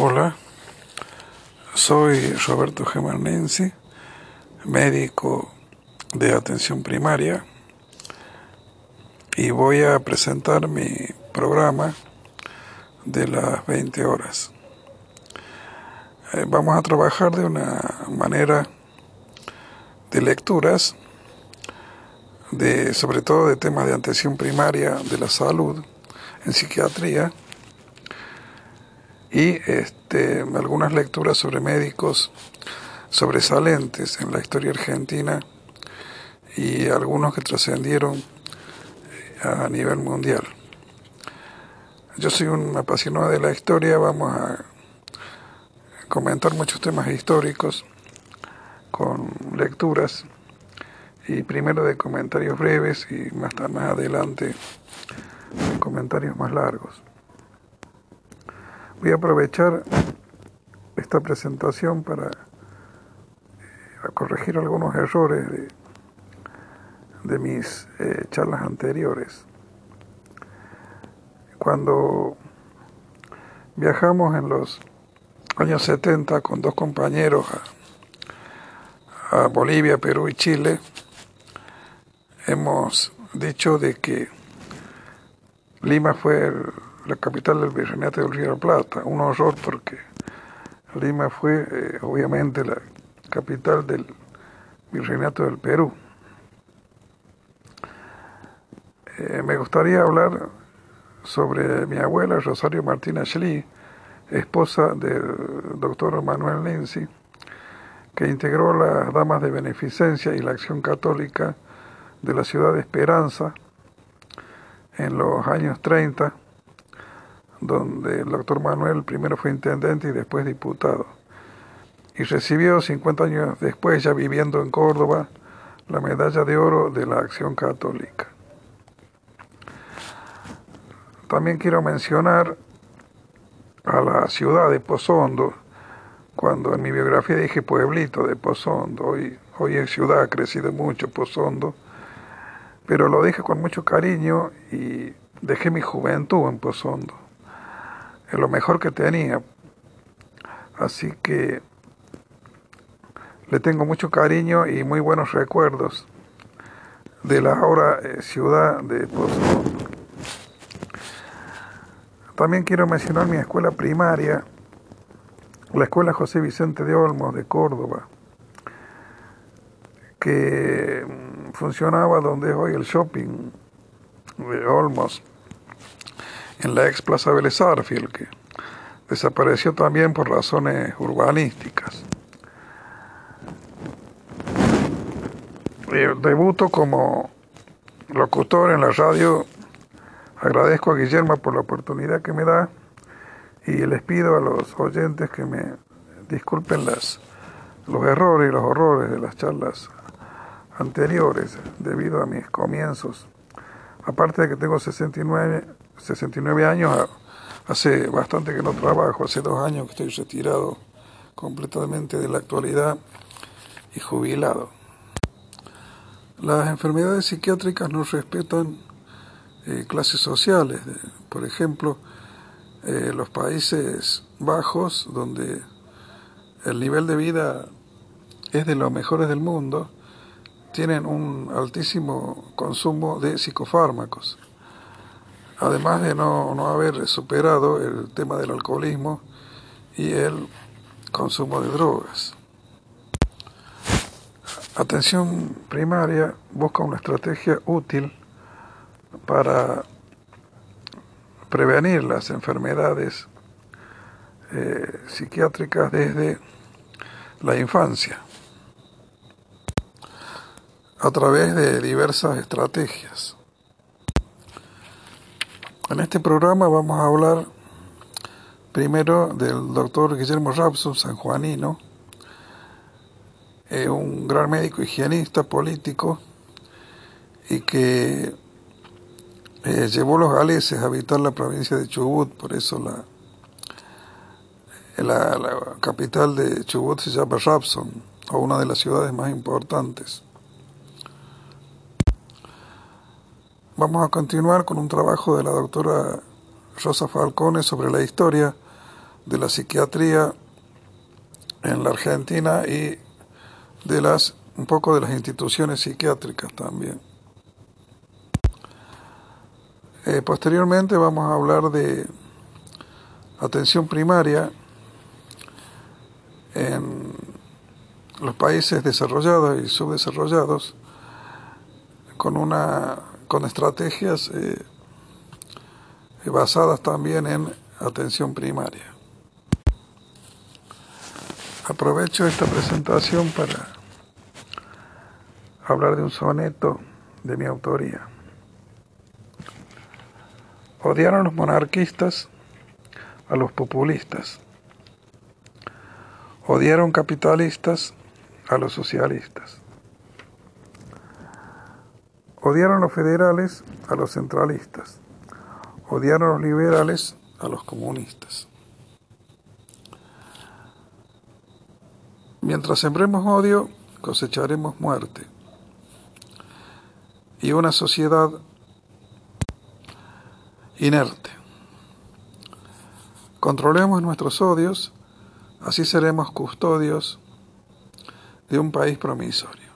Hola, soy Roberto Gemarnensi, médico de atención primaria y voy a presentar mi programa de las 20 horas. Eh, vamos a trabajar de una manera de lecturas, de, sobre todo de temas de atención primaria de la salud en psiquiatría y este, algunas lecturas sobre médicos sobresalientes en la historia argentina y algunos que trascendieron a nivel mundial. Yo soy un apasionado de la historia, vamos a comentar muchos temas históricos con lecturas y primero de comentarios breves y más, más adelante de comentarios más largos. Voy a aprovechar esta presentación para eh, corregir algunos errores de, mis eh, charlas anteriores. Cuando viajamos en los años 70 con dos compañeros a, a Bolivia, Perú y Chile, hemos dicho de que Lima fue el la capital del Virreinato del Río de la Plata. Un horror porque Lima fue eh, obviamente la capital del Virreinato del Perú. Eh, me gustaría hablar sobre mi abuela Rosario Martínez Schlie, esposa del doctor Manuel Lindsay, que integró las Damas de Beneficencia y la Acción Católica de la ciudad de Esperanza en los años 30 donde el doctor Manuel primero fue intendente y después diputado. Y recibió 50 años después, ya viviendo en Córdoba, la medalla de oro de la Acción Católica. También quiero mencionar a la ciudad de Pozondo, cuando en mi biografía dije pueblito de Pozondo, hoy, hoy es ciudad, ha crecido mucho Pozondo, pero lo dije con mucho cariño y dejé mi juventud en Pozondo es lo mejor que tenía. Así que le tengo mucho cariño y muy buenos recuerdos de la ahora eh, ciudad de Pozo. También quiero mencionar mi escuela primaria, la escuela José Vicente de Olmos de Córdoba, que mm, funcionaba donde es hoy el shopping de Olmos en la ex Plaza Vélez que desapareció también por razones urbanísticas. debuto como locutor en la radio. Agradezco a Guillermo por la oportunidad que me da y les pido a los oyentes que me disculpen las, los errores y los horrores de las charlas anteriores debido a mis comienzos. Aparte de que tengo 69 69 años, hace bastante que no trabajo, hace dos años que estoy retirado completamente de la actualidad y jubilado. Las enfermedades psiquiátricas no respetan eh, clases sociales. Por ejemplo, eh, los Países Bajos, donde el nivel de vida es de los mejores del mundo, tienen un altísimo consumo de psicofármacos además de no, no haber superado el tema del alcoholismo y el consumo de drogas. Atención primaria busca una estrategia útil para prevenir las enfermedades eh, psiquiátricas desde la infancia a través de diversas estrategias. En este programa vamos a hablar primero del doctor Guillermo Rapson, sanjuanino, eh, un gran médico higienista, político, y que eh, llevó los galeses a habitar la provincia de Chubut, por eso la, la, la capital de Chubut se llama Rapson, o una de las ciudades más importantes. Vamos a continuar con un trabajo de la doctora Rosa Falcone sobre la historia de la psiquiatría en la Argentina y de las un poco de las instituciones psiquiátricas también. Eh, posteriormente vamos a hablar de atención primaria en los países desarrollados y subdesarrollados con una con estrategias eh, basadas también en atención primaria. Aprovecho esta presentación para hablar de un soneto de mi autoría. Odiaron los monarquistas a los populistas. Odiaron capitalistas a los socialistas. Odiaron los federales a los centralistas. Odiaron los liberales a los comunistas. Mientras sembremos odio, cosecharemos muerte. Y una sociedad inerte. Controlemos nuestros odios, así seremos custodios de un país promisorio.